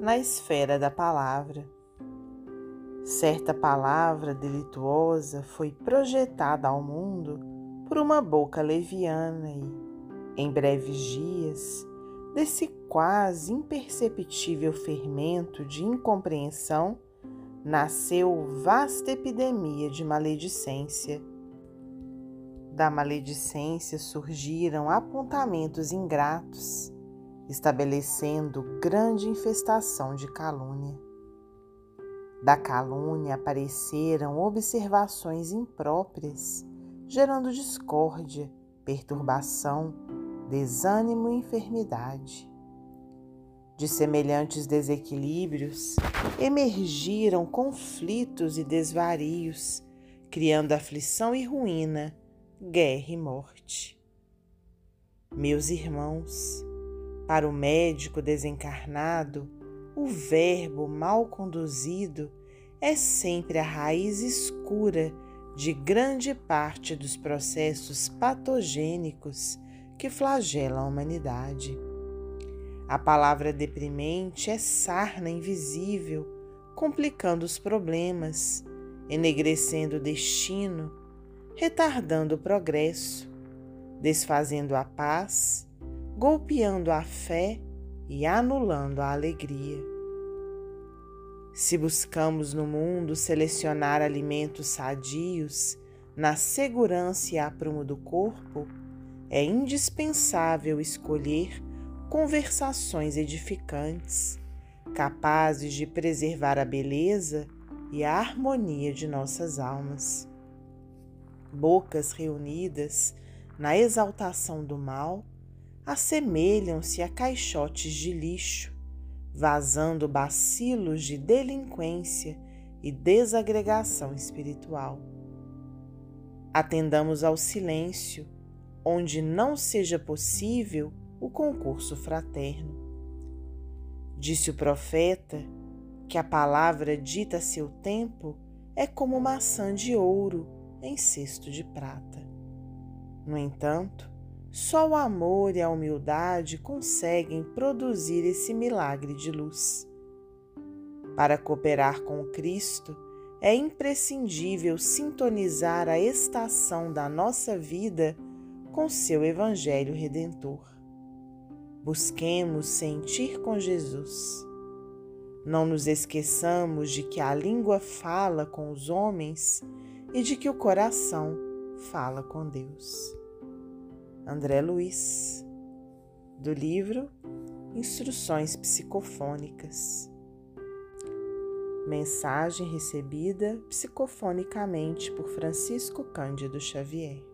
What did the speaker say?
na esfera da palavra. Certa palavra delituosa foi projetada ao mundo por uma boca leviana e, em breves dias, desse quase imperceptível fermento de incompreensão, nasceu vasta epidemia de maledicência. Da maledicência surgiram apontamentos ingratos, estabelecendo grande infestação de calúnia. Da calúnia apareceram observações impróprias, gerando discórdia, perturbação, desânimo e enfermidade. De semelhantes desequilíbrios emergiram conflitos e desvarios, criando aflição e ruína, guerra e morte. Meus irmãos, para o médico desencarnado, o verbo mal conduzido é sempre a raiz escura de grande parte dos processos patogênicos que flagelam a humanidade. A palavra deprimente é sarna invisível, complicando os problemas, enegrecendo o destino, retardando o progresso, desfazendo a paz, golpeando a fé e anulando a alegria. Se buscamos no mundo selecionar alimentos sadios na segurança e aprumo do corpo, é indispensável escolher conversações edificantes, capazes de preservar a beleza e a harmonia de nossas almas. Bocas reunidas na exaltação do mal assemelham-se a caixotes de lixo, vazando bacilos de delinquência e desagregação espiritual. Atendamos ao silêncio onde não seja possível o concurso fraterno. Disse o profeta que a palavra dita a seu tempo é como maçã de ouro em cesto de prata. No entanto, só o amor e a humildade conseguem produzir esse milagre de luz. Para cooperar com Cristo, é imprescindível sintonizar a estação da nossa vida com seu Evangelho Redentor. Busquemos sentir com Jesus. Não nos esqueçamos de que a língua fala com os homens e de que o coração fala com Deus. André Luiz, do livro Instruções Psicofônicas. Mensagem recebida psicofonicamente por Francisco Cândido Xavier.